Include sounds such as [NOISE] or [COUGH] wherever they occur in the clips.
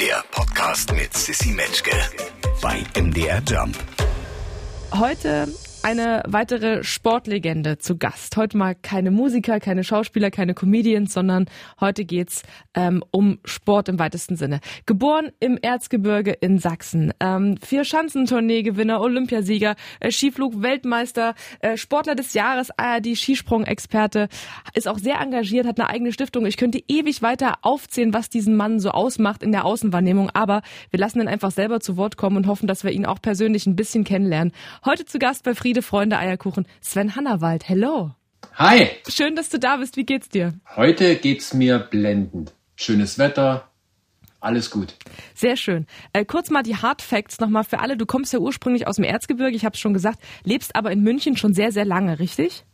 Der Podcast mit Sissy Metzke bei MDR Jump. Heute eine weitere Sportlegende zu Gast. Heute mal keine Musiker, keine Schauspieler, keine Comedians, sondern heute geht's ähm, um Sport im weitesten Sinne. Geboren im Erzgebirge in Sachsen, ähm, vier Schanzentournee-Gewinner, Olympiasieger, äh, Skiflug-Weltmeister, äh, Sportler des Jahres, ARD Skisprung-Experte, ist auch sehr engagiert, hat eine eigene Stiftung. Ich könnte ewig weiter aufzählen, was diesen Mann so ausmacht in der Außenwahrnehmung, aber wir lassen ihn einfach selber zu Wort kommen und hoffen, dass wir ihn auch persönlich ein bisschen kennenlernen. Heute zu Gast bei Friede Friede, Freunde, Eierkuchen. Sven Hannawald, hello. Hi. Schön, dass du da bist. Wie geht's dir? Heute geht's mir blendend. Schönes Wetter, alles gut. Sehr schön. Äh, kurz mal die Hard Facts nochmal für alle. Du kommst ja ursprünglich aus dem Erzgebirge, ich habe es schon gesagt, lebst aber in München schon sehr, sehr lange, richtig?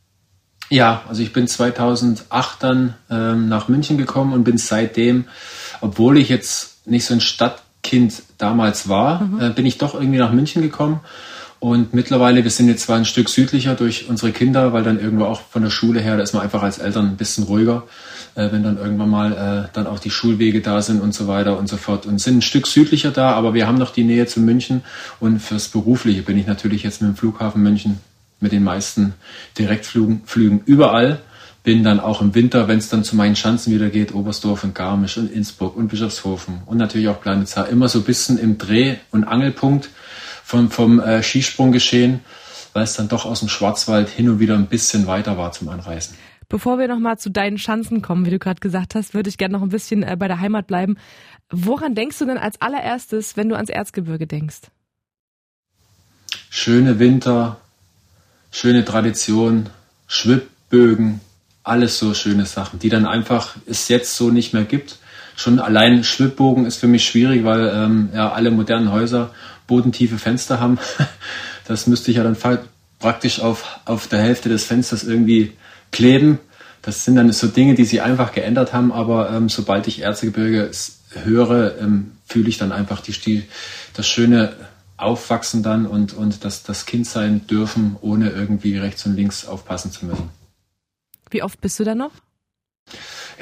Ja, also ich bin 2008 dann ähm, nach München gekommen und bin seitdem, obwohl ich jetzt nicht so ein Stadtkind damals war, mhm. äh, bin ich doch irgendwie nach München gekommen und mittlerweile, wir sind jetzt zwar ein Stück südlicher durch unsere Kinder, weil dann irgendwo auch von der Schule her, da ist man einfach als Eltern ein bisschen ruhiger, äh, wenn dann irgendwann mal äh, dann auch die Schulwege da sind und so weiter und so fort. Und sind ein Stück südlicher da, aber wir haben noch die Nähe zu München. Und fürs Berufliche bin ich natürlich jetzt mit dem Flughafen München mit den meisten Direktflügen Flügen überall. Bin dann auch im Winter, wenn es dann zu meinen Schanzen wieder geht, Oberstdorf und Garmisch und Innsbruck und Bischofshofen und natürlich auch Planitzer, immer so ein bisschen im Dreh- und Angelpunkt vom, vom äh, Skisprung geschehen, weil es dann doch aus dem Schwarzwald hin und wieder ein bisschen weiter war zum Anreisen. Bevor wir nochmal zu deinen Schanzen kommen, wie du gerade gesagt hast, würde ich gerne noch ein bisschen äh, bei der Heimat bleiben. Woran denkst du denn als allererstes, wenn du ans Erzgebirge denkst? Schöne Winter, schöne Tradition, Schwibbögen, alles so schöne Sachen, die dann einfach es jetzt so nicht mehr gibt. Schon allein Schwibbogen ist für mich schwierig, weil ähm, ja alle modernen Häuser bodentiefe Fenster haben. [LAUGHS] Das müsste ich ja dann praktisch auf, auf der Hälfte des Fensters irgendwie kleben. Das sind dann so Dinge, die sie einfach geändert haben, aber ähm, sobald ich Erzgebirge höre, ähm, fühle ich dann einfach die, die, das schöne Aufwachsen dann und, und das, das Kind sein dürfen, ohne irgendwie rechts und links aufpassen zu müssen. Wie oft bist du da noch?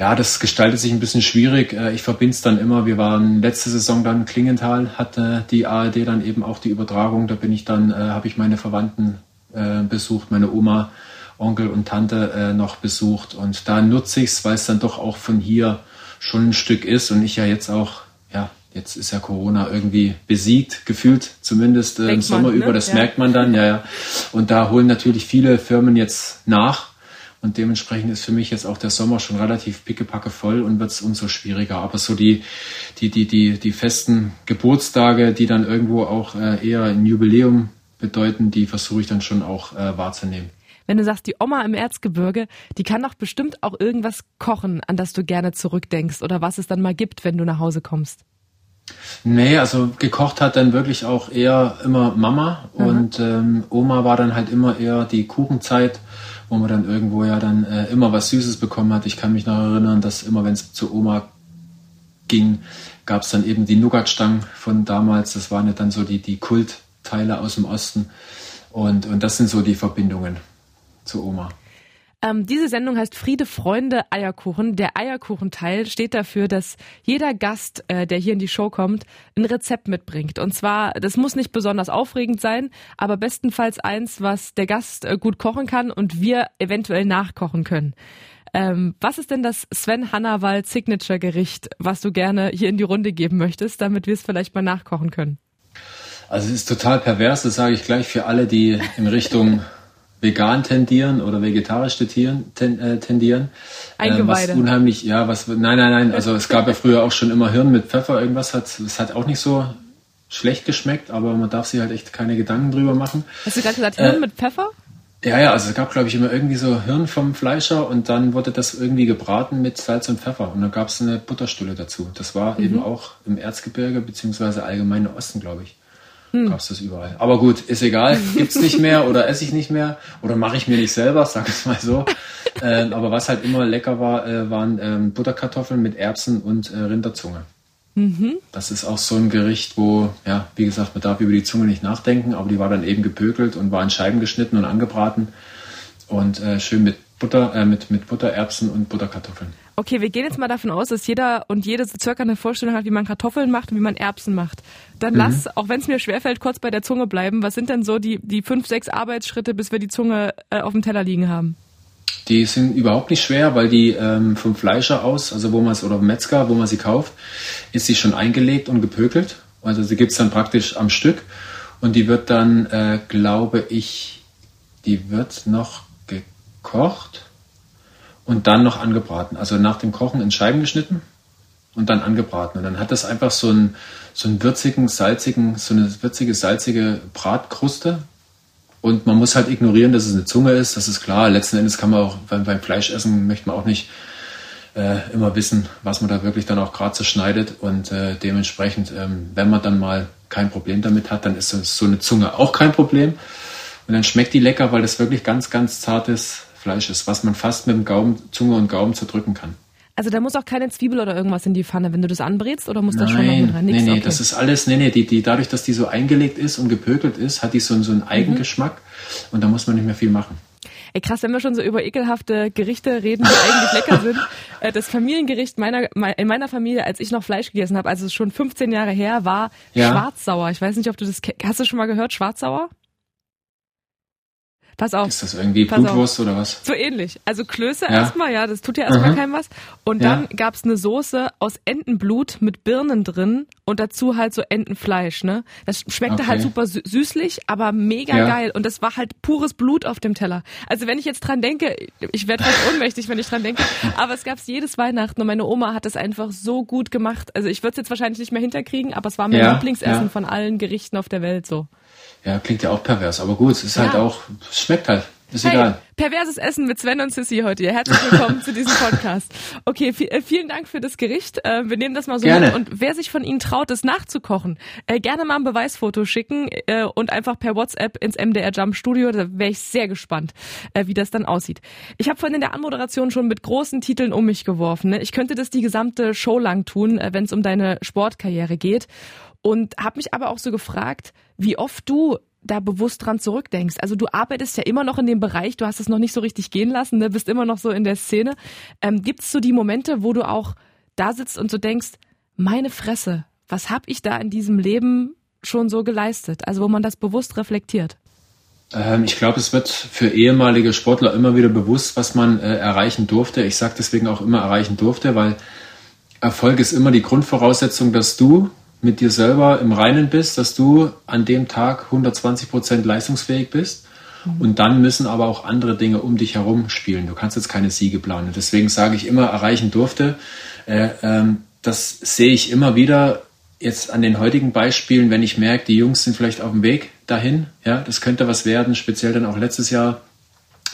Ja, das gestaltet sich ein bisschen schwierig. Äh, ich verbinde es dann immer. Wir waren letzte Saison dann in Klingenthal, hatte die ARD dann eben auch die Übertragung. Da bin ich dann, äh, habe ich meine Verwandten äh, besucht, meine Oma, Onkel und Tante äh, noch besucht. Und da nutze ich es, weil es dann doch auch von hier schon ein Stück ist und ich ja jetzt auch, ja, jetzt ist ja Corona irgendwie besiegt, gefühlt zumindest äh, im Sommer man, ne? über, das ja. merkt man dann, ja, ja. Und da holen natürlich viele Firmen jetzt nach und dementsprechend ist für mich jetzt auch der Sommer schon relativ pickepacke voll und wird es umso schwieriger. Aber so die, die, die, die, die festen Geburtstage, die dann irgendwo auch äh, eher ein Jubiläum bedeuten, die versuche ich dann schon auch äh, wahrzunehmen. Wenn du sagst, die Oma im Erzgebirge, die kann doch bestimmt auch irgendwas kochen, an das du gerne zurückdenkst oder was es dann mal gibt, wenn du nach Hause kommst. Nee, also gekocht hat dann wirklich auch eher immer Mama mhm. und ähm, Oma war dann halt immer eher die Kuchenzeit wo man dann irgendwo ja dann äh, immer was Süßes bekommen hat. Ich kann mich noch erinnern, dass immer, wenn es zu Oma ging, gab es dann eben die Nougatstangen von damals. Das waren ja dann so die, die Kultteile aus dem Osten. Und, und das sind so die Verbindungen zu Oma. Ähm, diese Sendung heißt Friede, Freunde, Eierkuchen. Der Eierkuchenteil steht dafür, dass jeder Gast, äh, der hier in die Show kommt, ein Rezept mitbringt. Und zwar, das muss nicht besonders aufregend sein, aber bestenfalls eins, was der Gast äh, gut kochen kann und wir eventuell nachkochen können. Ähm, was ist denn das Sven Hannawald Signature Gericht, was du gerne hier in die Runde geben möchtest, damit wir es vielleicht mal nachkochen können? Also es ist total pervers, das sage ich gleich für alle, die in Richtung vegan tendieren oder vegetarisch tendieren. Äh, tendieren. Eingeweide. Ähm, was unheimlich, ja, was, nein, nein, nein, also es gab ja früher auch schon immer Hirn mit Pfeffer, irgendwas hat, es hat auch nicht so schlecht geschmeckt, aber man darf sich halt echt keine Gedanken drüber machen. Hast du gerade gesagt, Hirn äh, mit Pfeffer? Ja, ja, also es gab, glaube ich, immer irgendwie so Hirn vom Fleischer und dann wurde das irgendwie gebraten mit Salz und Pfeffer und dann gab es eine Butterstulle dazu. Das war mhm. eben auch im Erzgebirge beziehungsweise allgemein im Osten, glaube ich hm. gab es das überall. Aber gut, ist egal, gibt's nicht mehr oder esse ich nicht mehr oder mache ich mir nicht selber, sag es mal so. ähm, aber was halt immer lecker war, äh, waren ähm, Butterkartoffeln mit Erbsen und äh, Rinderzunge. Mhm. Das ist auch so ein Gericht, wo, ja, wie gesagt, man darf über die Zunge nicht nachdenken, aber die war dann eben gepökelt und war in Scheiben geschnitten und angebraten und äh, schön mit Butter, äh, mit, mit Butter, Erbsen und Butterkartoffeln. Okay, wir gehen jetzt mal davon aus, dass jeder und jede so circa eine Vorstellung hat, wie man Kartoffeln macht und wie man Erbsen macht. Dann mhm. lass, auch wenn es mir schwerfällt, kurz bei der Zunge bleiben. Was sind denn so die, die fünf, sechs Arbeitsschritte, bis wir die Zunge äh, auf dem Teller liegen haben? Die sind überhaupt nicht schwer, weil die ähm, vom Fleischer aus, also wo man es, oder Metzger, wo man sie kauft, ist sie schon eingelegt und gepökelt. Also sie gibt es dann praktisch am Stück. Und die wird dann, äh, glaube ich, die wird noch gekocht und dann noch angebraten. Also nach dem Kochen in Scheiben geschnitten und dann angebraten. Und dann hat das einfach so einen, so einen würzigen, salzigen, so eine würzige, salzige Bratkruste. Und man muss halt ignorieren, dass es eine Zunge ist. Das ist klar. Letzten Endes kann man auch beim, beim Fleischessen möchte man auch nicht äh, immer wissen, was man da wirklich dann auch gerade zerschneidet. Und äh, dementsprechend, ähm, wenn man dann mal kein Problem damit hat, dann ist so eine Zunge auch kein Problem. Und dann schmeckt die lecker, weil das wirklich ganz, ganz zartes Fleisch ist, was man fast mit dem Gaumen, Zunge und Gaumen zerdrücken kann. Also da muss auch keine Zwiebel oder irgendwas in die Pfanne, wenn du das anbrätst, oder muss das schon noch mit rein? Nix? Nee, nee, okay. das ist alles, nee, nee, die, die, dadurch, dass die so eingelegt ist und gepökelt ist, hat die so, so einen Eigengeschmack mhm. und da muss man nicht mehr viel machen. Ey, krass, wenn wir schon so über ekelhafte Gerichte reden, die eigentlich lecker [LAUGHS] sind. Äh, das Familiengericht meiner, in meiner Familie, als ich noch Fleisch gegessen habe, also schon 15 Jahre her, war ja. Schwarzsauer. Ich weiß nicht, ob du das hast du schon mal gehört, Schwarzsauer? Pass auf. Ist das irgendwie Blutwurst oder was? So ähnlich. Also Klöße ja. erstmal, ja, das tut ja erstmal keinem was. Und ja. dann gab's eine Soße aus Entenblut mit Birnen drin und dazu halt so Entenfleisch, ne? Das schmeckte halt okay. halt super süßlich, aber mega ja. geil. Und das war halt pures Blut auf dem Teller. Also wenn ich jetzt dran denke, ich werde fast ohnmächtig, wenn ich dran denke, [LAUGHS] aber es gab's jedes Weihnachten und meine Oma hat das einfach so gut gemacht. Also ich würde es jetzt wahrscheinlich nicht mehr hinterkriegen, aber es war mein Lieblingsessen von allen Gerichten auf der Welt so. Ja, klingt ja auch pervers, aber gut, es ist halt ja. halt auch, es schmeckt halt. Ist hey, egal. Perverses Essen mit Sven und Sissy heute hier. Herzlich willkommen zu diesem Podcast. Okay, äh, vielen Dank für das Gericht. Äh, wir nehmen das mal so gerne. mit. Und wer sich von Ihnen traut, das nachzukochen, äh, gerne mal ein Beweisfoto schicken und einfach per WhatsApp ins MDR Jump Studio. Da wäre ich sehr gespannt, wie das dann aussieht. Ich habe vorhin in der Anmoderation schon mit großen Titeln um mich geworfen. Ne? Ich könnte das die gesamte Show lang tun, wenn es um deine Sportkarriere geht. Und habe mich aber auch so gefragt, wie oft du da bewusst dran zurückdenkst. Also du arbeitest ja immer noch in dem Bereich, du hast es noch nicht so richtig gehen lassen, ne? bist immer noch so in der Szene. Ähm, Gibt es so die Momente, wo du auch da sitzt und so denkst, meine Fresse, was habe ich da in diesem Leben schon so geleistet? Also wo man das bewusst reflektiert. Ähm, ich glaube, es wird für ehemalige Sportler immer wieder bewusst, was man äh, erreichen durfte. Ich sage deswegen auch immer erreichen durfte, weil Erfolg ist immer die Grundvoraussetzung, dass du mit dir selber im Reinen bist, dass du an dem Tag 120 Prozent leistungsfähig bist. Mhm. Und dann müssen aber auch andere Dinge um dich herum spielen. Du kannst jetzt keine Siege planen. Deswegen sage ich immer, erreichen durfte. Äh, ähm, das sehe ich immer wieder jetzt an den heutigen Beispielen, wenn ich merke, die Jungs sind vielleicht auf dem Weg dahin. Ja, das könnte was werden. Speziell dann auch letztes Jahr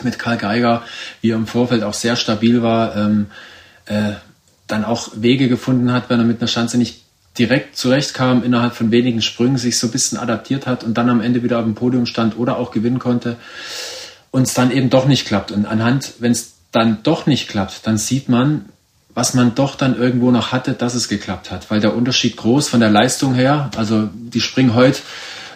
mit Karl Geiger, wie er im Vorfeld auch sehr stabil war, ähm, äh, dann auch Wege gefunden hat, wenn er mit einer Schanze nicht direkt zurechtkam, innerhalb von wenigen Sprüngen sich so ein bisschen adaptiert hat und dann am Ende wieder auf dem Podium stand oder auch gewinnen konnte und es dann eben doch nicht klappt. Und anhand, wenn es dann doch nicht klappt, dann sieht man, was man doch dann irgendwo noch hatte, dass es geklappt hat, weil der Unterschied groß von der Leistung her, also die springen heute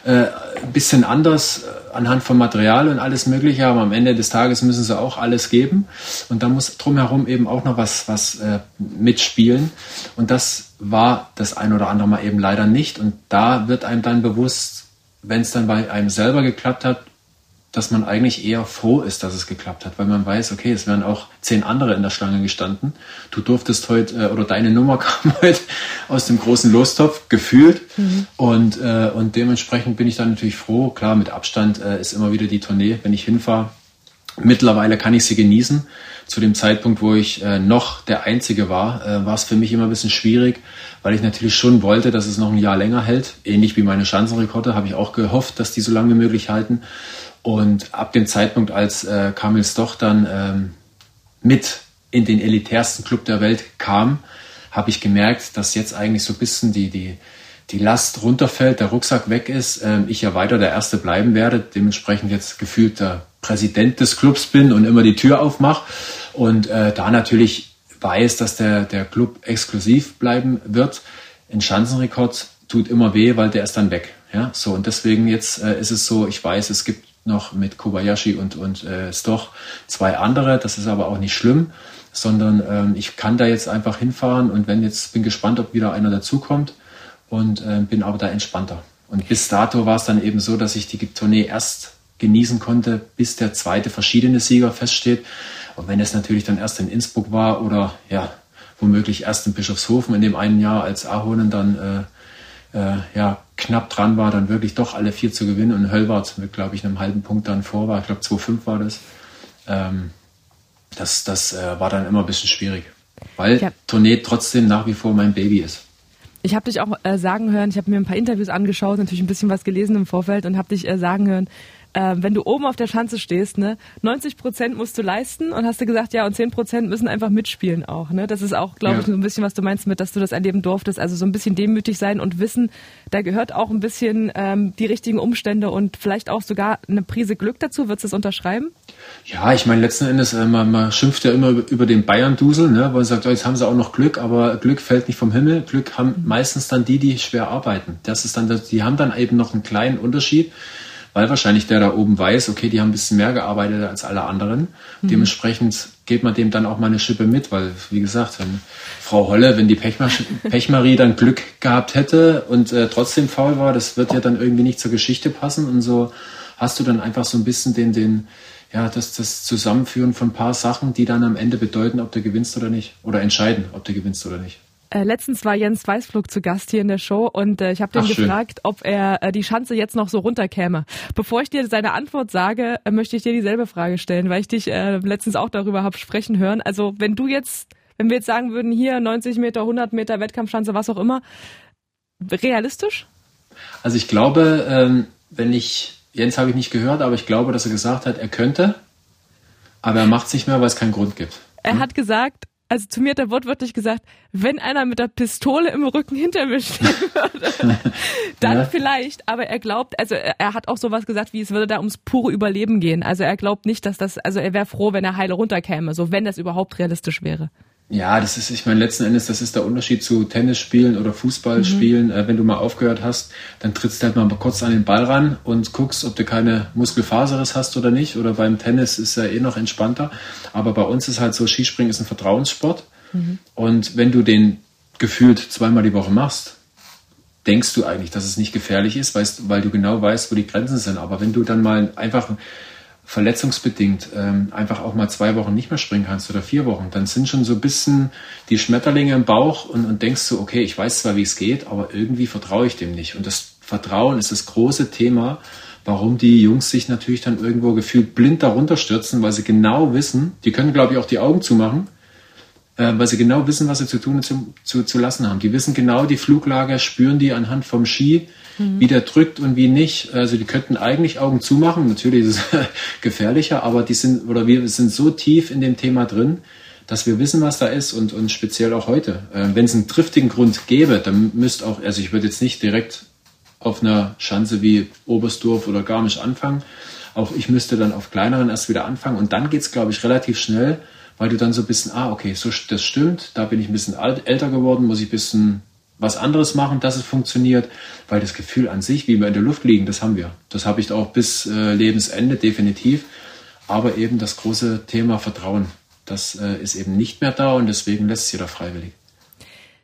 äh, ein bisschen anders äh, anhand von Material und alles Mögliche, aber am Ende des Tages müssen sie auch alles geben. Und da muss drumherum eben auch noch was, was äh, mitspielen. Und das war das ein oder andere Mal eben leider nicht. Und da wird einem dann bewusst, wenn es dann bei einem selber geklappt hat, dass man eigentlich eher froh ist, dass es geklappt hat, weil man weiß, okay, es wären auch zehn andere in der Schlange gestanden. Du durftest heute, äh, oder deine Nummer [LAUGHS] kam heute aus dem großen Lostopf, gefühlt. Mhm. Und, äh, und dementsprechend bin ich dann natürlich froh. Klar, mit Abstand äh, ist immer wieder die Tournee, wenn ich hinfahre. Mittlerweile kann ich sie genießen. Zu dem Zeitpunkt, wo ich äh, noch der Einzige war, äh, war es für mich immer ein bisschen schwierig, weil ich natürlich schon wollte, dass es noch ein Jahr länger hält. Ähnlich wie meine Schanzenrekorde habe ich auch gehofft, dass die so lange wie möglich halten. Und ab dem Zeitpunkt, als äh, Kamil Stoch dann ähm, mit in den elitärsten Club der Welt kam, habe ich gemerkt, dass jetzt eigentlich so ein bisschen die, die, die Last runterfällt, der Rucksack weg ist, ähm, ich ja weiter der Erste bleiben werde, dementsprechend jetzt gefühlt der Präsident des Clubs bin und immer die Tür aufmache und äh, da natürlich weiß, dass der, der Club exklusiv bleiben wird. Ein Schanzenrekord tut immer weh, weil der ist dann weg. Ja, so und deswegen jetzt äh, ist es so, ich weiß, es gibt noch mit Kobayashi und, und äh, Stoch zwei andere. Das ist aber auch nicht schlimm. sondern ähm, ich kann da jetzt einfach hinfahren und wenn jetzt bin gespannt, ob wieder einer dazukommt und äh, bin aber da entspannter. Und bis dato war es dann eben so, dass ich die Tournee erst genießen konnte, bis der zweite verschiedene Sieger feststeht. Und wenn es natürlich dann erst in Innsbruck war oder ja, womöglich erst in Bischofshofen in dem einen Jahr, als Ahonen dann äh, äh, ja, knapp dran war, dann wirklich doch alle vier zu gewinnen und Höllwart mit, glaube ich, einem halben Punkt dann vor war. Ich glaube, 2-5 war das. Ähm, das das äh, war dann immer ein bisschen schwierig, weil ja. Tournee trotzdem nach wie vor mein Baby ist. Ich habe dich auch äh, sagen hören, ich habe mir ein paar Interviews angeschaut, natürlich ein bisschen was gelesen im Vorfeld und habe dich äh, sagen hören, äh, wenn du oben auf der Schanze stehst, ne, 90 Prozent musst du leisten und hast du gesagt, ja, und 10 Prozent müssen einfach mitspielen auch. Ne? Das ist auch, glaube ja. ich, so ein bisschen, was du meinst mit, dass du das erleben durftest. Also so ein bisschen demütig sein und wissen, da gehört auch ein bisschen ähm, die richtigen Umstände und vielleicht auch sogar eine Prise Glück dazu. Würdest du das unterschreiben? Ja, ich meine, letzten Endes, äh, man, man schimpft ja immer über den Bayern-Dusel, ne? wo man sagt, oh, jetzt haben sie auch noch Glück, aber Glück fällt nicht vom Himmel. Glück haben meistens dann die, die schwer arbeiten. Das ist dann, die haben dann eben noch einen kleinen Unterschied weil wahrscheinlich der da oben weiß, okay, die haben ein bisschen mehr gearbeitet als alle anderen. Mhm. Dementsprechend geht man dem dann auch mal eine Schippe mit, weil, wie gesagt, wenn Frau Holle, wenn die Pechmarie dann Glück gehabt hätte und äh, trotzdem faul war, das wird ja dann irgendwie nicht zur Geschichte passen und so hast du dann einfach so ein bisschen den, den, ja, das, das Zusammenführen von ein paar Sachen, die dann am Ende bedeuten, ob du gewinnst oder nicht. Oder entscheiden, ob du gewinnst oder nicht. Äh, letztens war Jens Weißflug zu Gast hier in der Show und äh, ich habe den Ach, gefragt, schön. ob er äh, die Schanze jetzt noch so runterkäme. Bevor ich dir seine Antwort sage, äh, möchte ich dir dieselbe Frage stellen, weil ich dich äh, letztens auch darüber habe sprechen hören. Also wenn du jetzt, wenn wir jetzt sagen würden, hier 90 Meter, 100 Meter Wettkampfschanze, was auch immer, realistisch? Also ich glaube, ähm, wenn ich, Jens habe ich nicht gehört, aber ich glaube, dass er gesagt hat, er könnte, aber er macht es nicht mehr, weil es keinen Grund gibt. Er hm? hat gesagt, also zu mir hat er wortwörtlich gesagt, wenn einer mit der Pistole im Rücken hinter mir stehen würde, [LAUGHS] dann ja. vielleicht, aber er glaubt, also er, er, hat auch sowas gesagt, wie es würde da ums pure Überleben gehen. Also er glaubt nicht, dass das, also er wäre froh, wenn er heile runterkäme, so wenn das überhaupt realistisch wäre. Ja, das ist, ich meine, letzten Endes, das ist der Unterschied zu Tennis spielen oder Fußball spielen. Mhm. Äh, wenn du mal aufgehört hast, dann trittst du halt mal kurz an den Ball ran und guckst, ob du keine Muskelfaseres hast oder nicht. Oder beim Tennis ist ja eh noch entspannter. Aber bei uns ist halt so, Skispringen ist ein Vertrauenssport. Mhm. Und wenn du den gefühlt zweimal die Woche machst, denkst du eigentlich, dass es nicht gefährlich ist, weißt, weil du genau weißt, wo die Grenzen sind. Aber wenn du dann mal einfach verletzungsbedingt ähm, einfach auch mal zwei Wochen nicht mehr springen kannst oder vier Wochen, dann sind schon so ein bisschen die Schmetterlinge im Bauch und, und denkst so, okay, ich weiß zwar, wie es geht, aber irgendwie vertraue ich dem nicht. Und das Vertrauen ist das große Thema, warum die Jungs sich natürlich dann irgendwo gefühlt blind darunter stürzen, weil sie genau wissen, die können, glaube ich, auch die Augen zumachen, äh, weil sie genau wissen, was sie zu tun und zu, zu, zu lassen haben. Die wissen genau die Fluglage, spüren die anhand vom Ski, mhm. wie der drückt und wie nicht. Also die könnten eigentlich Augen zumachen. Natürlich ist es [LAUGHS] gefährlicher, aber die sind, oder wir sind so tief in dem Thema drin, dass wir wissen, was da ist und, und speziell auch heute. Äh, Wenn es einen triftigen Grund gäbe, dann müsste auch, also ich würde jetzt nicht direkt auf einer Schanze wie Oberstdorf oder Garmisch anfangen. Auch ich müsste dann auf kleineren erst wieder anfangen und dann geht es, glaube ich, relativ schnell, weil du dann so ein bisschen, ah, okay, so, das stimmt, da bin ich ein bisschen alt, älter geworden, muss ich ein bisschen was anderes machen, dass es funktioniert, weil das Gefühl an sich, wie wir in der Luft liegen, das haben wir. Das habe ich auch bis äh, Lebensende definitiv. Aber eben das große Thema Vertrauen, das äh, ist eben nicht mehr da und deswegen lässt es jeder freiwillig.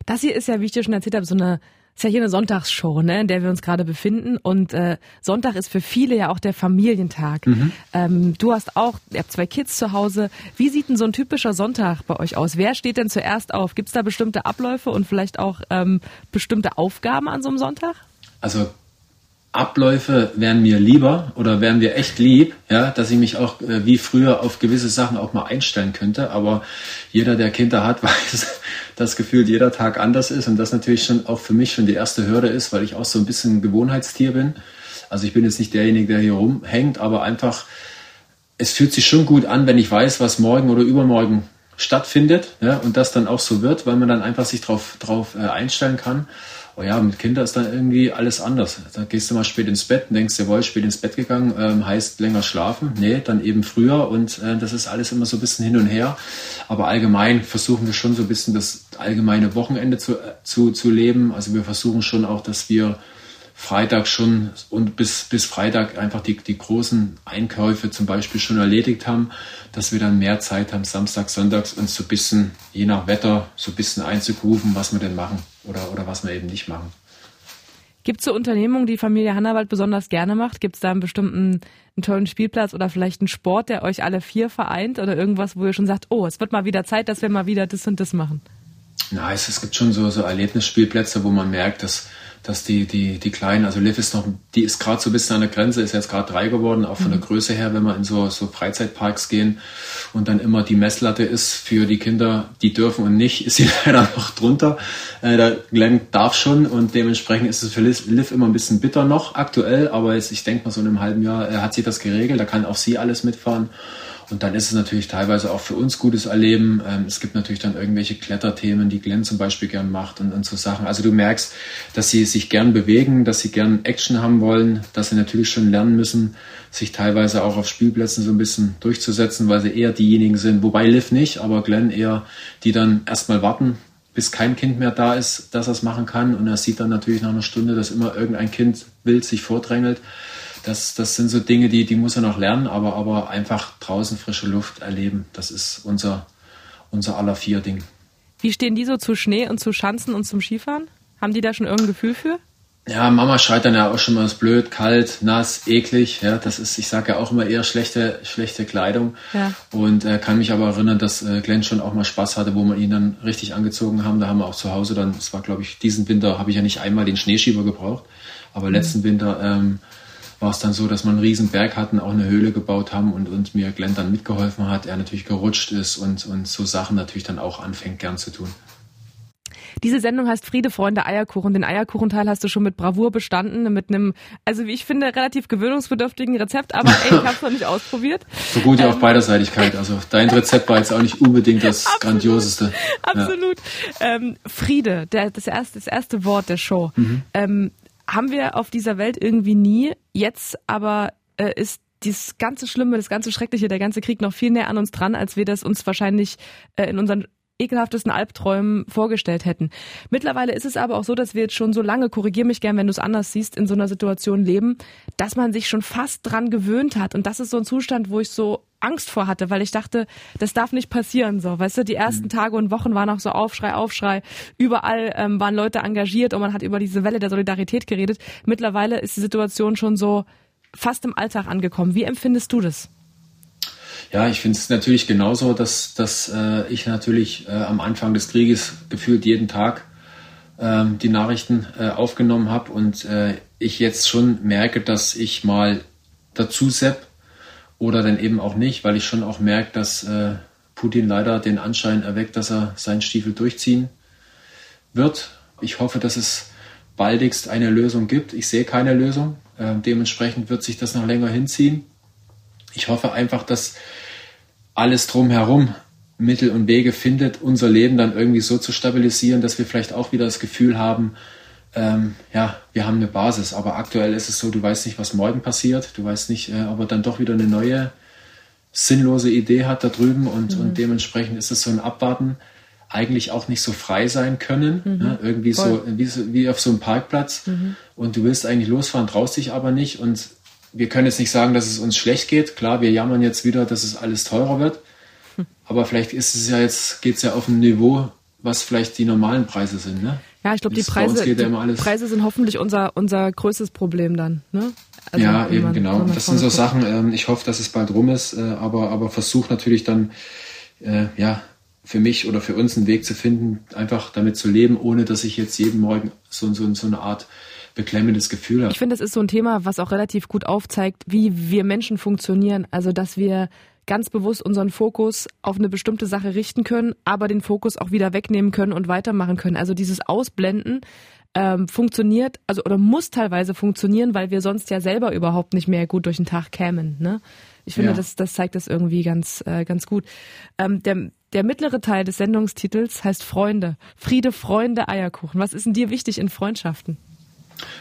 Das hier ist ja, wie ich dir schon erzählt habe, so eine ist ja hier eine Sonntagsshow, ne, in der wir uns gerade befinden. Und äh, Sonntag ist für viele ja auch der Familientag. Mhm. Ähm, du hast auch, ihr habt zwei Kids zu Hause. Wie sieht denn so ein typischer Sonntag bei euch aus? Wer steht denn zuerst auf? Gibt es da bestimmte Abläufe und vielleicht auch ähm, bestimmte Aufgaben an so einem Sonntag? Also Abläufe wären mir lieber oder wären mir echt lieb, ja, dass ich mich auch äh, wie früher auf gewisse Sachen auch mal einstellen könnte. Aber jeder, der Kinder hat, [LAUGHS] weiß, dass gefühlt jeder Tag anders ist und das natürlich schon auch für mich schon die erste Hürde ist, weil ich auch so ein bisschen ein Gewohnheitstier bin. Also ich bin jetzt nicht derjenige, der hier rumhängt, aber einfach, es fühlt sich schon gut an, wenn ich weiß, was morgen oder übermorgen stattfindet ja, und das dann auch so wird, weil man dann einfach sich drauf, drauf äh, einstellen kann. Oh ja, mit Kindern ist dann irgendwie alles anders. Da gehst du mal spät ins Bett und denkst, jawohl, spät ins Bett gegangen, ähm, heißt länger schlafen. Nee, dann eben früher und äh, das ist alles immer so ein bisschen hin und her. Aber allgemein versuchen wir schon so ein bisschen das allgemeine Wochenende zu, äh, zu, zu leben. Also wir versuchen schon auch, dass wir Freitag schon und bis, bis Freitag einfach die, die großen Einkäufe zum Beispiel schon erledigt haben, dass wir dann mehr Zeit haben, Samstag, Sonntags uns so ein bisschen, je nach Wetter, so ein bisschen einzugrufen, was wir denn machen oder, oder was wir eben nicht machen. Gibt es so Unternehmungen, die Familie Hannawald besonders gerne macht? Gibt es da einen bestimmten einen tollen Spielplatz oder vielleicht einen Sport, der euch alle vier vereint oder irgendwas, wo ihr schon sagt, oh, es wird mal wieder Zeit, dass wir mal wieder das und das machen? Na, es, es gibt schon so, so Erlebnisspielplätze, wo man merkt, dass dass die, die, die Kleinen, also Liv ist noch, die ist gerade so ein bisschen an der Grenze, ist jetzt gerade drei geworden, auch von mhm. der Größe her, wenn wir in so, so Freizeitparks gehen und dann immer die Messlatte ist für die Kinder, die dürfen und nicht, ist sie [LAUGHS] leider noch drunter. Äh, der Glenn darf schon und dementsprechend ist es für Liv immer ein bisschen bitter noch aktuell, aber jetzt, ich denke mal so in einem halben Jahr äh, hat sie das geregelt, da kann auch sie alles mitfahren. Und dann ist es natürlich teilweise auch für uns gutes Erleben. Ähm, es gibt natürlich dann irgendwelche Kletterthemen, die Glenn zum Beispiel gern macht und, und so Sachen. Also du merkst, dass sie sich gern bewegen, dass sie gern Action haben wollen, dass sie natürlich schon lernen müssen, sich teilweise auch auf Spielplätzen so ein bisschen durchzusetzen, weil sie eher diejenigen sind, wobei Liv nicht, aber Glenn eher, die dann erstmal warten, bis kein Kind mehr da ist, dass er es machen kann. Und er sieht dann natürlich nach einer Stunde, dass immer irgendein Kind wild sich vordrängelt das, das sind so Dinge, die, die muss er noch lernen, aber, aber einfach draußen frische Luft erleben. Das ist unser, unser aller vier Ding. Wie stehen die so zu Schnee und zu Schanzen und zum Skifahren? Haben die da schon irgendein Gefühl für? Ja, Mama schreit dann ja auch schon mal, es blöd, kalt, nass, eklig. Ja, das ist, ich sage ja auch immer eher schlechte, schlechte Kleidung. Ja. Und äh, kann mich aber erinnern, dass äh, Glenn schon auch mal Spaß hatte, wo wir ihn dann richtig angezogen haben. Da haben wir auch zu Hause dann, es war glaube ich, diesen Winter habe ich ja nicht einmal den Schneeschieber gebraucht, aber mhm. letzten Winter ähm, war es dann so, dass wir einen riesen Berg hatten, auch eine Höhle gebaut haben und, und mir Glenn dann mitgeholfen hat, er natürlich gerutscht ist und, und so Sachen natürlich dann auch anfängt gern zu tun. Diese Sendung heißt Friede, Freunde, Eierkuchen. Den Eierkuchenteil hast du schon mit Bravour bestanden, mit einem, also wie ich finde, relativ gewöhnungsbedürftigen Rezept, aber ey, ich hab's noch nicht ausprobiert. [LAUGHS] So gut ja ähm, auf Beiderseitigkeit. Also dein Rezept war jetzt auch nicht unbedingt das [LAUGHS] Absolut. Grandioseste. Absolut. Ja. Ähm, Friede, der, das, erste, das erste Wort der Show. Mhm. Ähm, haben wir auf dieser Welt irgendwie nie. Jetzt aber äh, ist dieses ganze Schlimme, das ganze Schreckliche, der ganze Krieg noch viel näher an uns dran, als wir das uns wahrscheinlich äh, in unseren ekelhaftesten Albträumen vorgestellt hätten. Mittlerweile ist es aber auch so, dass wir jetzt schon so lange, korrigier mich gern, wenn du es anders siehst, in so einer Situation leben, dass man sich schon fast dran gewöhnt hat. Und das ist so ein Zustand, wo ich so Angst vor hatte, weil ich dachte, das darf nicht passieren. So, weißt du, die ersten mhm. Tage und Wochen waren auch so Aufschrei, Aufschrei. Überall ähm, waren Leute engagiert und man hat über diese Welle der Solidarität geredet. Mittlerweile ist die Situation schon so fast im Alltag angekommen. Wie empfindest du das? Ja, ich finde es natürlich genauso, dass, dass äh, ich natürlich äh, am Anfang des Krieges gefühlt jeden Tag äh, die Nachrichten äh, aufgenommen habe und äh, ich jetzt schon merke, dass ich mal dazu sepp oder dann eben auch nicht, weil ich schon auch merke, dass äh, Putin leider den Anschein erweckt, dass er seinen Stiefel durchziehen wird. Ich hoffe, dass es baldigst eine Lösung gibt. Ich sehe keine Lösung. Äh, dementsprechend wird sich das noch länger hinziehen. Ich hoffe einfach, dass alles drumherum Mittel und Wege findet, unser Leben dann irgendwie so zu stabilisieren, dass wir vielleicht auch wieder das Gefühl haben, ähm, ja, wir haben eine Basis. Aber aktuell ist es so, du weißt nicht, was morgen passiert. Du weißt nicht, äh, ob er dann doch wieder eine neue sinnlose Idee hat da drüben und, mhm. und dementsprechend ist es so ein Abwarten. Eigentlich auch nicht so frei sein können, mhm. ne? irgendwie so wie, wie, auf so einem Parkplatz mhm. und du willst eigentlich losfahren, traust dich aber nicht und wir können jetzt nicht sagen, dass es uns schlecht geht. Klar, wir jammern jetzt wieder, dass es alles teurer wird. Hm. Aber vielleicht ist es ja jetzt, geht es ja auf ein Niveau, was vielleicht die normalen Preise sind, ne? Ja, ich glaube, die Preise, die ja Preise sind hoffentlich unser, unser größtes Problem dann. Ne? Also, ja, eben man, genau. Das sind so Sachen, ähm, ich hoffe, dass es bald rum ist, äh, aber, aber versuche natürlich dann, äh, ja, für mich oder für uns einen Weg zu finden, einfach damit zu leben, ohne dass ich jetzt jeden Morgen so, so, so eine Art beklemmendes Gefühl habe. Ich finde, das ist so ein Thema, was auch relativ gut aufzeigt, wie wir Menschen funktionieren. Also, dass wir ganz bewusst unseren Fokus auf eine bestimmte Sache richten können, aber den Fokus auch wieder wegnehmen können und weitermachen können. Also dieses Ausblenden ähm, funktioniert, also oder muss teilweise funktionieren, weil wir sonst ja selber überhaupt nicht mehr gut durch den Tag kämen. Ne? Ich finde, ja. das, das zeigt das irgendwie ganz, äh, ganz gut. Ähm, der, der mittlere Teil des Sendungstitels heißt Freunde. Friede, Freunde, Eierkuchen. Was ist denn dir wichtig in Freundschaften?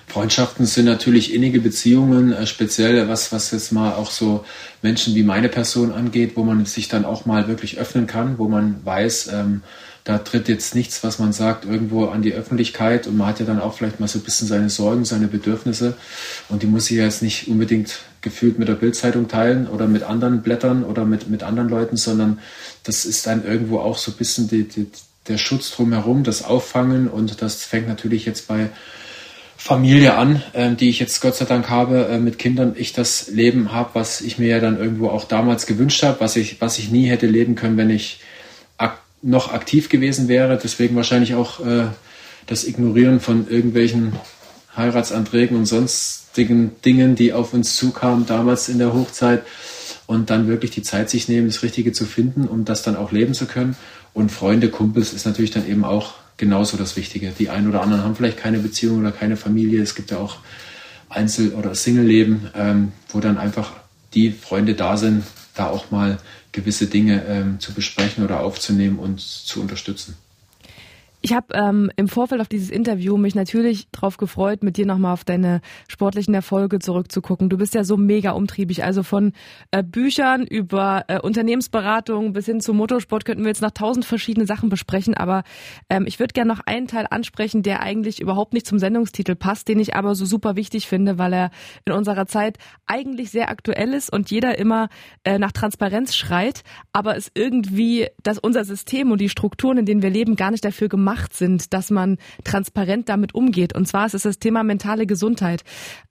Freundschaften sind natürlich innige Beziehungen, äh, speziell was, was jetzt mal auch so Menschen wie meine Person angeht, wo man sich dann auch mal wirklich öffnen kann, wo man weiß, ähm, Da tritt jetzt nichts, was man sagt, irgendwo an die Öffentlichkeit. Und man hat ja dann auch vielleicht mal so ein bisschen seine Sorgen, seine Bedürfnisse. Und die muss ich jetzt nicht unbedingt gefühlt mit der Bildzeitung teilen oder mit anderen Blättern oder mit, mit anderen Leuten, sondern das ist dann irgendwo auch so ein bisschen die, die, der Schutz drumherum, das Auffangen. Und das fängt natürlich jetzt bei Familie an, äh, die ich jetzt Gott sei Dank habe, äh, mit Kindern, ich das Leben habe, was ich mir ja dann irgendwo auch damals gewünscht habe, was ich, was ich nie hätte leben können, wenn ich ak noch aktiv gewesen wäre. Deswegen wahrscheinlich auch äh, das Ignorieren von irgendwelchen Heiratsanträgen und sonstigen Dingen, die auf uns zukamen damals in der Hochzeit und dann wirklich die Zeit sich nehmen, das Richtige zu finden, um das dann auch leben zu können. Und Freunde, Kumpels ist natürlich dann eben auch genauso das Wichtige. Die einen oder anderen haben vielleicht keine Beziehung oder keine Familie. Es gibt ja auch Einzel- oder Single-Leben, ähm, wo dann einfach die Freunde da sind, da auch mal gewisse Dinge ähm, zu besprechen oder aufzunehmen und zu unterstützen. Ich habe ähm, im Vorfeld auf dieses Interview mich natürlich darauf gefreut, mit dir nochmal auf deine sportlichen Erfolge zurückzugucken. Du bist ja so mega umtriebig. Also von äh, Büchern über äh, Unternehmensberatung bis hin zum Motorsport könnten wir jetzt noch tausend verschiedene Sachen besprechen. Aber ähm, ich würde gerne noch einen Teil ansprechen, der eigentlich überhaupt nicht zum Sendungstitel passt, den ich aber so super wichtig finde, weil er in unserer Zeit eigentlich sehr aktuell ist und jeder immer äh, nach Transparenz schreit, aber es irgendwie, dass unser System und die Strukturen, in denen wir leben, gar nicht dafür gemacht gemacht sind, dass man transparent damit umgeht. Und zwar ist es das Thema mentale Gesundheit.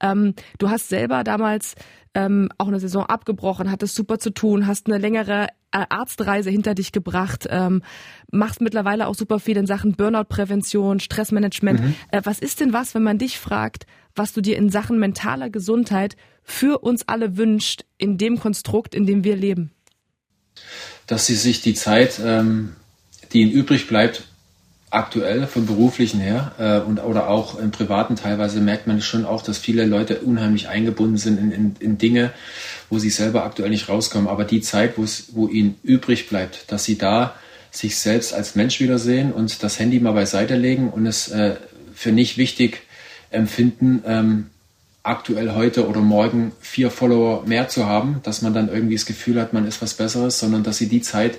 Ähm, du hast selber damals ähm, auch eine Saison abgebrochen, hattest super zu tun, hast eine längere äh, Arztreise hinter dich gebracht, ähm, machst mittlerweile auch super viel in Sachen Burnout-Prävention, Stressmanagement. Mhm. Äh, was ist denn was, wenn man dich fragt, was du dir in Sachen mentaler Gesundheit für uns alle wünscht, in dem Konstrukt, in dem wir leben? Dass sie sich die Zeit, ähm, die ihnen übrig bleibt, aktuell vom beruflichen her äh, und oder auch im privaten teilweise merkt man schon auch, dass viele Leute unheimlich eingebunden sind in, in, in Dinge, wo sie selber aktuell nicht rauskommen. Aber die Zeit, wo ihnen übrig bleibt, dass sie da sich selbst als Mensch wiedersehen und das Handy mal beiseite legen und es äh, für nicht wichtig empfinden, ähm, aktuell heute oder morgen vier Follower mehr zu haben, dass man dann irgendwie das Gefühl hat, man ist was Besseres, sondern dass sie die Zeit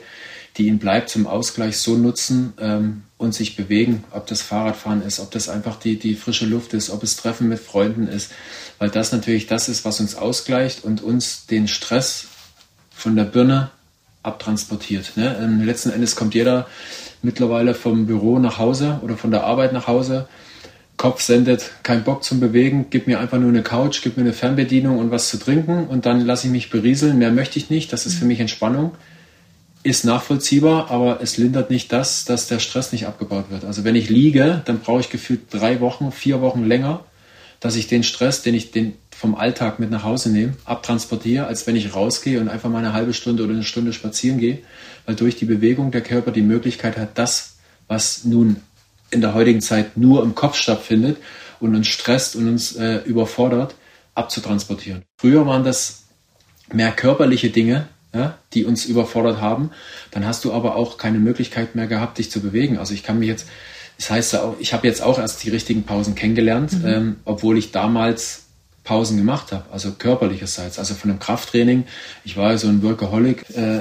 die ihnen bleibt, zum Ausgleich so nutzen ähm, und sich bewegen, ob das Fahrradfahren ist, ob das einfach die, die frische Luft ist, ob es Treffen mit Freunden ist, weil das natürlich das ist, was uns ausgleicht und uns den Stress von der Birne abtransportiert. Ne? Ähm, letzten Endes kommt jeder mittlerweile vom Büro nach Hause oder von der Arbeit nach Hause. Kopf sendet, kein Bock zum Bewegen, gib mir einfach nur eine Couch, gib mir eine Fernbedienung und was zu trinken und dann lasse ich mich berieseln. Mehr möchte ich nicht, das ist für mich Entspannung ist nachvollziehbar, aber es lindert nicht das, dass der Stress nicht abgebaut wird. Also wenn ich liege, dann brauche ich gefühlt drei Wochen, vier Wochen länger, dass ich den Stress, den ich den vom Alltag mit nach Hause nehme, abtransportiere, als wenn ich rausgehe und einfach mal eine halbe Stunde oder eine Stunde spazieren gehe, weil durch die Bewegung der Körper die Möglichkeit hat, das, was nun in der heutigen Zeit nur im Kopf stattfindet und uns stresst und uns äh, überfordert, abzutransportieren. Früher waren das mehr körperliche Dinge, ja, die uns überfordert haben, dann hast du aber auch keine Möglichkeit mehr gehabt, dich zu bewegen. Also ich kann mich jetzt, das heißt auch, ich habe jetzt auch erst die richtigen Pausen kennengelernt, mhm. ähm, obwohl ich damals Pausen gemacht habe, also körperlicherseits, also von einem Krafttraining. Ich war so ein Workaholic, äh,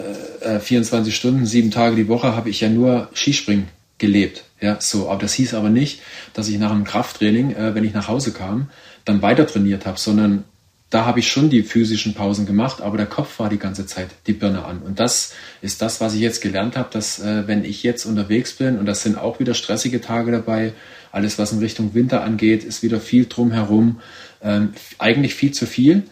äh, 24 Stunden, sieben Tage die Woche habe ich ja nur Skispringen gelebt. Ja, so, aber das hieß aber nicht, dass ich nach einem Krafttraining, äh, wenn ich nach Hause kam, dann weiter trainiert habe, sondern da habe ich schon die physischen Pausen gemacht, aber der Kopf war die ganze Zeit die Birne an. Und das ist das, was ich jetzt gelernt habe, dass äh, wenn ich jetzt unterwegs bin, und das sind auch wieder stressige Tage dabei, alles, was in Richtung Winter angeht, ist wieder viel drumherum, ähm, eigentlich viel zu viel.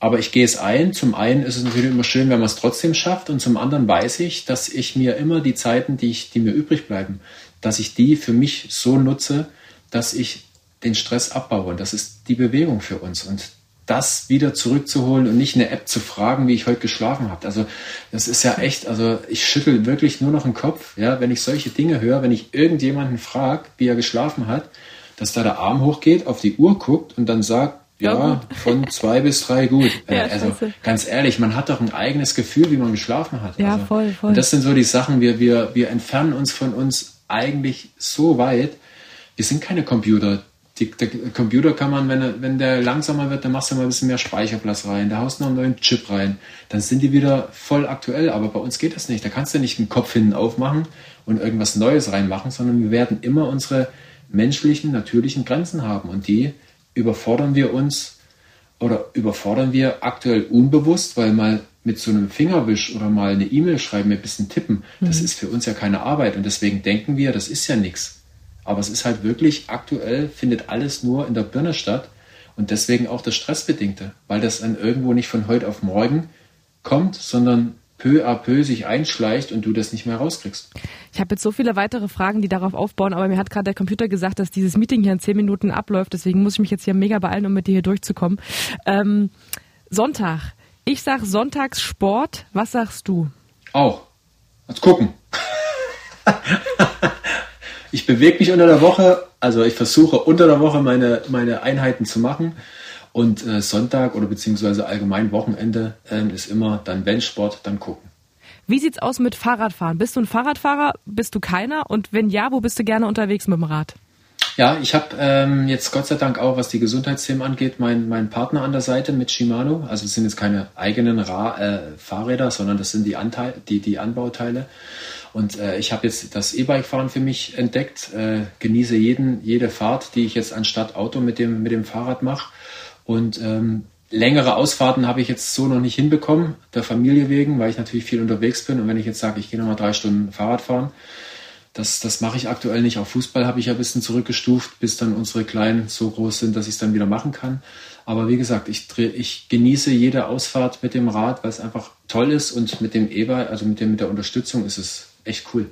Aber ich gehe es ein. Zum einen ist es natürlich immer schön, wenn man es trotzdem schafft. Und zum anderen weiß ich, dass ich mir immer die Zeiten, die, ich, die mir übrig bleiben, dass ich die für mich so nutze, dass ich den Stress abbaue. Und das ist die Bewegung für uns. Und das wieder zurückzuholen und nicht eine App zu fragen, wie ich heute geschlafen habe. Also das ist ja echt, also ich schüttel wirklich nur noch den Kopf, ja, wenn ich solche Dinge höre, wenn ich irgendjemanden frage, wie er geschlafen hat, dass da der Arm hochgeht, auf die Uhr guckt und dann sagt, ja, ja von zwei bis drei gut. [LAUGHS] Ja, äh, also scheiße. ganz ehrlich, man hat doch ein eigenes Gefühl, wie man geschlafen hat. Ja, also, voll, voll. Und das sind so die Sachen, wir, wir, wir entfernen uns von uns eigentlich so weit. Wir sind keine Computer, Die, der Computer kann man, wenn, er, wenn der langsamer wird, dann machst du mal ein bisschen mehr Speicherplatz rein, da haust du noch einen neuen Chip rein, dann sind die wieder voll aktuell. Aber bei uns geht das nicht. Da kannst du nicht den Kopf hinten aufmachen und irgendwas Neues reinmachen, sondern wir werden immer unsere menschlichen, natürlichen Grenzen haben. Und die überfordern wir uns oder überfordern wir aktuell unbewusst, weil mal mit so einem Fingerwisch oder mal eine E-Mail schreiben, ein bisschen tippen, das mhm. ist für uns ja keine Arbeit. Und deswegen denken wir, das ist ja nichts. Aber es ist halt wirklich aktuell, findet alles nur in der Birne statt und deswegen auch das Stressbedingte, weil das dann irgendwo nicht von heute auf morgen kommt, sondern peu à peu sich einschleicht und du das nicht mehr rauskriegst. Ich habe jetzt so viele weitere Fragen, die darauf aufbauen, aber mir hat gerade der Computer gesagt, dass dieses Meeting hier in zehn Minuten abläuft, deswegen muss ich mich jetzt hier mega beeilen, um mit dir hier durchzukommen. Ähm, Sonntag. Ich sag Sonntagssport. Was sagst du? Auch. Let's gucken. [LAUGHS] ich bewege mich unter der Woche, also ich versuche unter der Woche meine, meine Einheiten zu machen. Und äh, Sonntag oder beziehungsweise allgemein Wochenende äh, ist immer dann wenn Sport, dann gucken. Wie sieht's aus mit Fahrradfahren? Bist du ein Fahrradfahrer? Bist du keiner? Und wenn ja, wo bist du gerne unterwegs mit dem Rad? Ja, ich habe ähm, jetzt Gott sei Dank auch, was die Gesundheitsthemen angeht, meinen mein Partner an der Seite mit Shimano. Also es sind jetzt keine eigenen Ra äh, Fahrräder, sondern das sind die, Anteil die, die Anbauteile. Und äh, ich habe jetzt das E-Bike-Fahren für mich entdeckt, äh, genieße jeden, jede Fahrt, die ich jetzt anstatt Auto mit dem, mit dem Fahrrad mache. Und ähm, längere Ausfahrten habe ich jetzt so noch nicht hinbekommen, der Familie wegen, weil ich natürlich viel unterwegs bin. Und wenn ich jetzt sage, ich gehe nochmal drei Stunden Fahrrad fahren, das, das mache ich aktuell nicht. Auch Fußball habe ich ja ein bisschen zurückgestuft, bis dann unsere Kleinen so groß sind, dass ich es dann wieder machen kann. Aber wie gesagt, ich, ich genieße jede Ausfahrt mit dem Rad, weil es einfach toll ist und mit dem E-Bike, also mit, dem, mit der Unterstützung ist es echt cool.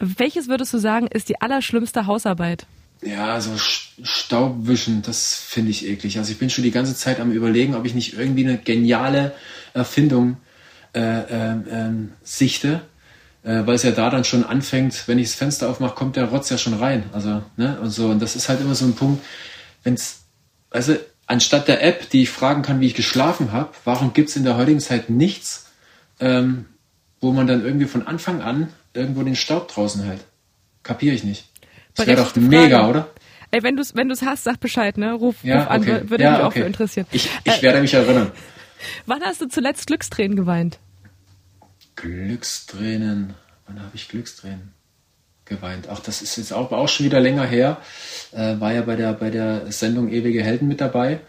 Welches würdest du sagen, ist die allerschlimmste Hausarbeit? Ja, so Staubwischen, das finde ich eklig. Also ich bin schon die ganze Zeit am überlegen, ob ich nicht irgendwie eine geniale Erfindung äh, äh, sichte, äh, weil es ja da dann schon anfängt, wenn ich das Fenster aufmache, kommt der Rotz ja schon rein. Also, ne, und so. Und das ist halt immer so ein Punkt, wenn es, also anstatt der App, die ich fragen kann, wie ich geschlafen habe, warum gibt es in der heutigen Zeit nichts, ähm, wo man dann irgendwie von Anfang an irgendwo den Staub draußen hält. Kapiere ich nicht. Das wäre doch mega, Frage. oder? Ey, wenn du es wenn du's hast, sag Bescheid, ne? Ruf, ja, ruf an, okay. würde ja, mich okay. auch für interessieren. Ich, ich äh, werde mich erinnern. [LAUGHS] Wann hast du zuletzt Glückstränen geweint? Glückstränen. Wann habe ich Glückstränen geweint? Ach, das ist jetzt auch, auch schon wieder länger her. Äh, war ja bei der, bei der Sendung Ewige Helden mit dabei.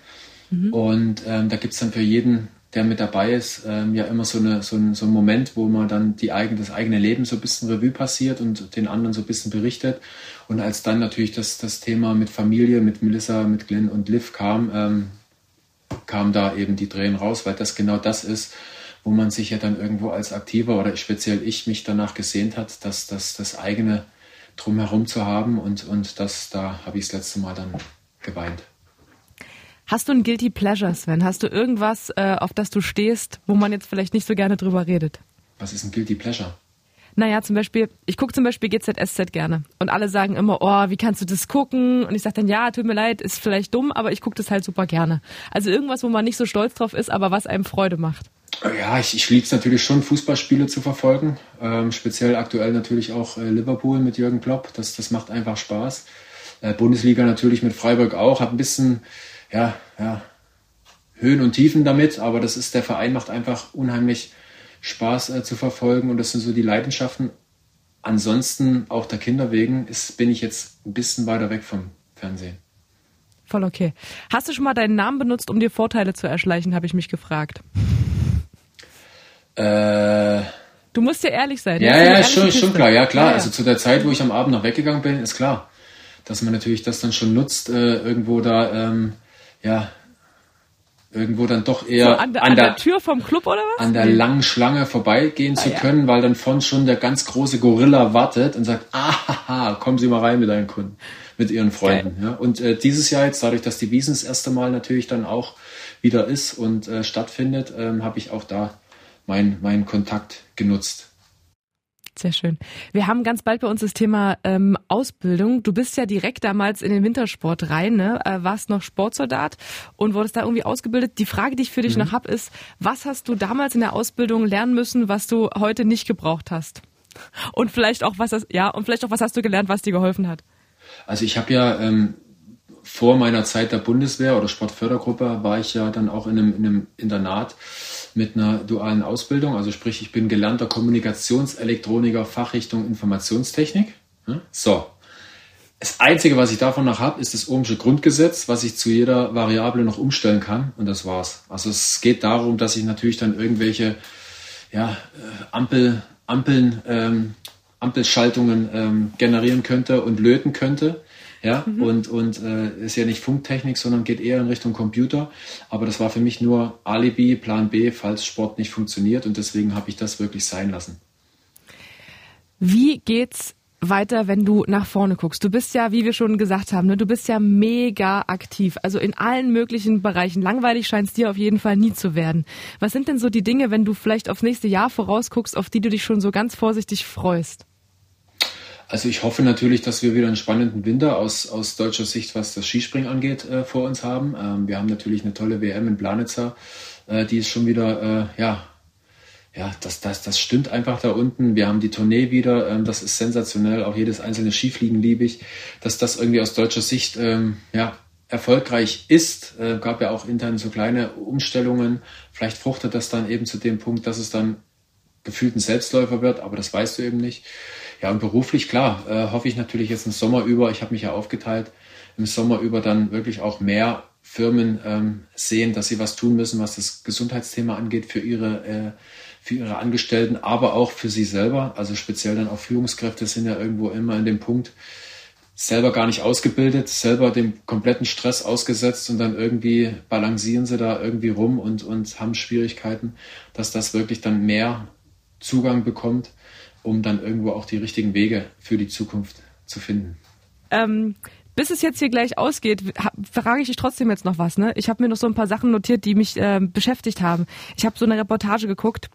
Mhm. Und ähm, da gibt es dann für jeden der mit dabei ist, ähm, ja immer so, eine, so, ein, so ein Moment, wo man dann die eigene, das eigene Leben so ein bisschen Revue passiert und den anderen so ein bisschen berichtet. Und als dann natürlich das, das Thema mit Familie, mit Melissa, mit Glenn und Liv kam, ähm, kam da eben die Tränen raus, weil das genau das ist, wo man sich ja dann irgendwo als Aktiver oder speziell ich mich danach gesehnt hat, dass das, das eigene drumherum zu haben und, und das, da habe ich das letzte Mal dann geweint. Hast du ein Guilty Pleasure, Sven? Hast du irgendwas, äh, auf das du stehst, wo man jetzt vielleicht nicht so gerne drüber redet? Was ist ein Guilty Pleasure? Naja, zum Beispiel, ich gucke zum Beispiel GZSZ gerne. Und alle sagen immer, oh, wie kannst du das gucken? Und ich sage dann, ja, tut mir leid, ist vielleicht dumm, aber ich gucke das halt super gerne. Also irgendwas, wo man nicht so stolz drauf ist, aber was einem Freude macht. Ja, ich, ich liebe es natürlich schon, Fußballspiele zu verfolgen. Ähm, speziell aktuell natürlich auch äh, Liverpool mit Jürgen Klopp. Das, das macht einfach Spaß. Äh, Bundesliga natürlich mit Freiburg auch. Hat ein bisschen ja, ja, Höhen und Tiefen damit, aber das ist, der Verein macht einfach unheimlich Spaß äh, zu verfolgen und das sind so die Leidenschaften. Ansonsten, auch der Kinder wegen, ist, bin ich jetzt ein bisschen weiter weg vom Fernsehen. Voll okay. Hast du schon mal deinen Namen benutzt, um dir Vorteile zu erschleichen, habe ich mich gefragt. Äh, du musst ja ehrlich sein. Ja, ja, schon, schon klar, ja klar. Ja, ja. Also zu der Zeit, wo ich am Abend noch weggegangen bin, ist klar, dass man natürlich das dann schon nutzt, äh, irgendwo da ähm, ja, irgendwo dann doch eher so an, der, an, der, der, Tür vom Club oder was? An der langen Schlange vorbeigehen ah, zu können, ja. weil dann von schon der ganz große Gorilla wartet und sagt, ah, kommen Sie mal rein mit deinen Kunden, mit Ihren Freunden. Ja. Und äh, dieses Jahr jetzt, dadurch, dass die Wiesen das erste Mal natürlich dann auch wieder ist und äh, stattfindet, ähm, habe ich auch da meinen mein Kontakt genutzt. Sehr schön. Wir haben ganz bald bei uns das Thema ähm, Ausbildung. Du bist ja direkt damals in den Wintersport rein, ne? Äh, warst noch Sportsoldat und wurdest da irgendwie ausgebildet. Die Frage, die ich für dich mhm. noch hab, ist, was hast du damals in der Ausbildung lernen müssen, was du heute nicht gebraucht hast? Und vielleicht auch was, ja, und vielleicht auch was hast du gelernt, was dir geholfen hat? Also ich habe ja ähm, vor meiner Zeit der Bundeswehr oder Sportfördergruppe war ich ja dann auch in einem, in einem Internat mit einer dualen Ausbildung. Also sprich, ich bin gelernter Kommunikationselektroniker, Fachrichtung Informationstechnik. So. Das Einzige, was ich davon noch habe, ist das Ohmsche Grundgesetz, was ich zu jeder Variable noch umstellen kann. Und das war's. Also es geht darum, dass ich natürlich dann irgendwelche ja, äh, Ampel, Ampeln, ähm, Ampelschaltungen ähm, generieren könnte und löten könnte. Ja, mhm. und, und äh, ist ja nicht Funktechnik, sondern geht eher in Richtung Computer. Aber das war für mich nur Alibi, Plan B, falls Sport nicht funktioniert. Und deswegen habe ich das wirklich sein lassen. Wie geht's weiter, wenn du nach vorne guckst? Du bist ja, wie wir schon gesagt haben, ne, du bist ja mega aktiv. Also in allen möglichen Bereichen. Langweilig scheint es dir auf jeden Fall nie zu werden. Was sind denn so die Dinge, wenn du vielleicht aufs nächste Jahr vorausguckst, auf die du dich schon so ganz vorsichtig freust? Also ich hoffe natürlich, dass wir wieder einen spannenden Winter aus, aus deutscher Sicht, was das Skispringen angeht, äh, vor uns haben. Ähm, wir haben natürlich eine tolle WM in Planitzer, äh, die ist schon wieder, äh, ja, ja, das, das, das stimmt einfach da unten. Wir haben die Tournee wieder, ähm, das ist sensationell. Auch jedes einzelne Skifliegen liebe ich, dass das irgendwie aus deutscher Sicht, ähm, ja, erfolgreich ist. Äh, gab ja auch intern so kleine Umstellungen. Vielleicht fruchtet das dann eben zu dem Punkt, dass es dann gefühlt ein Selbstläufer wird, aber das weißt du eben nicht. Ja, und beruflich, klar, äh, hoffe ich natürlich jetzt im Sommer über, ich habe mich ja aufgeteilt, im Sommer über dann wirklich auch mehr Firmen ähm, sehen, dass sie was tun müssen, was das Gesundheitsthema angeht für ihre, äh, für ihre Angestellten, aber auch für sie selber. Also speziell dann auch Führungskräfte sind ja irgendwo immer in dem Punkt, selber gar nicht ausgebildet, selber dem kompletten Stress ausgesetzt und dann irgendwie balancieren sie da irgendwie rum und, und haben Schwierigkeiten, dass das wirklich dann mehr Zugang bekommt um dann irgendwo auch die richtigen Wege für die Zukunft zu finden. Ähm, bis es jetzt hier gleich ausgeht, frage ich dich trotzdem jetzt noch was. Ne? Ich habe mir noch so ein paar Sachen notiert, die mich äh, beschäftigt haben. Ich habe so eine Reportage geguckt.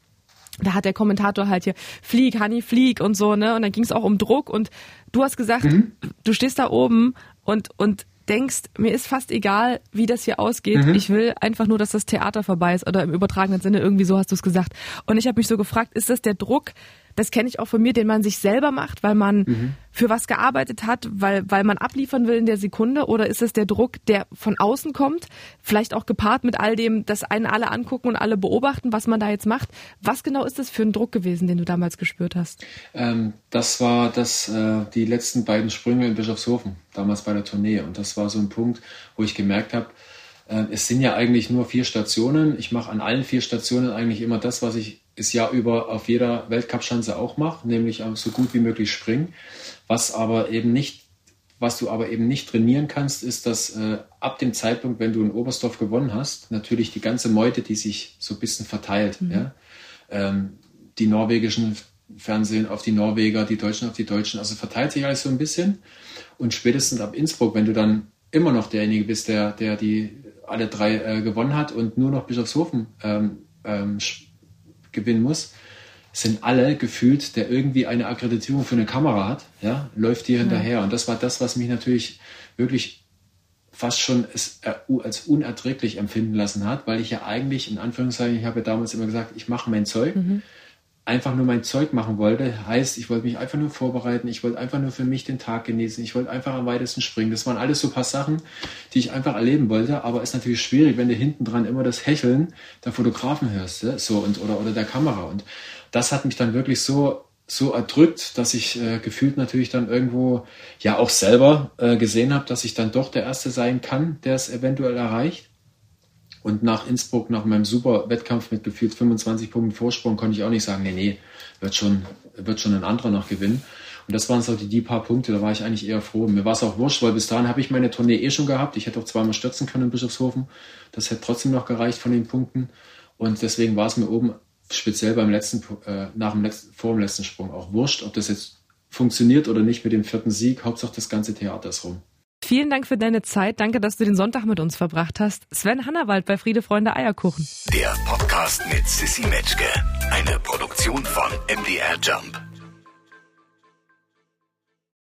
Da hat der Kommentator halt hier Flieg, Honey, Flieg und so, ne? Und dann ging es auch um Druck und du hast gesagt, mhm. du stehst da oben und, und denkst, mir ist fast egal, wie das hier ausgeht. Mhm. Ich will einfach nur, dass das Theater vorbei ist oder im übertragenen Sinne irgendwie so hast du es gesagt. Und ich habe mich so gefragt, ist das der Druck, das kenne ich auch von mir, den man sich selber macht, weil man mhm. für was gearbeitet hat, weil, weil man abliefern will in der Sekunde? Oder ist es der Druck, der von außen kommt? Vielleicht auch gepaart mit all dem, dass einen alle angucken und alle beobachten, was man da jetzt macht. Was genau ist das für ein Druck gewesen, den du damals gespürt hast? Ähm, das war das, äh, die letzten beiden Sprünge in Bischofshofen, damals bei der Tournee. Und das war so ein Punkt, wo ich gemerkt habe, äh, es sind ja eigentlich nur vier Stationen. Ich mache an allen vier Stationen eigentlich immer das, was ich das Jahr über auf jeder Weltcup-Schanze auch mache, nämlich so gut wie möglich springen. Was aber eben nicht, was du aber eben nicht trainieren kannst, ist, dass äh, ab dem Zeitpunkt, wenn du in Oberstdorf gewonnen hast, natürlich die ganze Meute, die sich so ein bisschen verteilt. Mhm. Ja? Ähm, die norwegischen Fernsehen auf die Norweger, die Deutschen auf die Deutschen. Also verteilt sich alles so ein bisschen. Und spätestens ab Innsbruck, wenn du dann immer noch derjenige bist, der, der die alle drei äh, gewonnen hat und nur noch Bischofshofen ähm, ähm, gewinnen muss, sind alle gefühlt, der irgendwie eine Akkreditierung für eine Kamera hat, ja, läuft dir hinterher. Und das war das, was mich natürlich wirklich fast schon als unerträglich empfinden lassen hat, weil ich ja eigentlich, in Anführungszeichen, ich habe ja damals immer gesagt, ich mache mein Zeug. Mhm einfach nur mein Zeug machen wollte. Heißt, ich wollte mich einfach nur vorbereiten, ich wollte einfach nur für mich den Tag genießen, ich wollte einfach am weitesten springen. Das waren alles so ein paar Sachen, die ich einfach erleben wollte, aber es ist natürlich schwierig, wenn du hinten dran immer das Hecheln der Fotografen hörst, so und oder, oder der Kamera. Und das hat mich dann wirklich so so erdrückt, dass ich äh, gefühlt natürlich dann irgendwo ja auch selber äh, gesehen habe, dass ich dann doch der Erste sein kann, der es eventuell erreicht. Und nach Innsbruck, nach meinem super Wettkampf mit gefühlt 25 Punkten Vorsprung, konnte ich auch nicht sagen, nee, nee, wird schon, wird schon ein anderer noch gewinnen. Und das waren so die, die paar Punkte, da war ich eigentlich eher froh. Mir war es auch wurscht, weil bis dahin habe ich meine Tournee eh schon gehabt. Ich hätte auch zweimal stürzen können in Bischofshofen. Das hätte trotzdem noch gereicht von den Punkten. Und deswegen war es mir oben speziell beim letzten, äh, nach dem letzten, vor dem letzten Sprung auch wurscht, ob das jetzt funktioniert oder nicht mit dem vierten Sieg. Hauptsache das ganze Theater ist rum. Vielen Dank für deine Zeit. Danke, dass du den Sonntag mit uns verbracht hast. Sven Hannawald bei Friede Freunde Eierkuchen. Der Podcast mit Sissy Metzke. Eine Produktion von MDR Jump.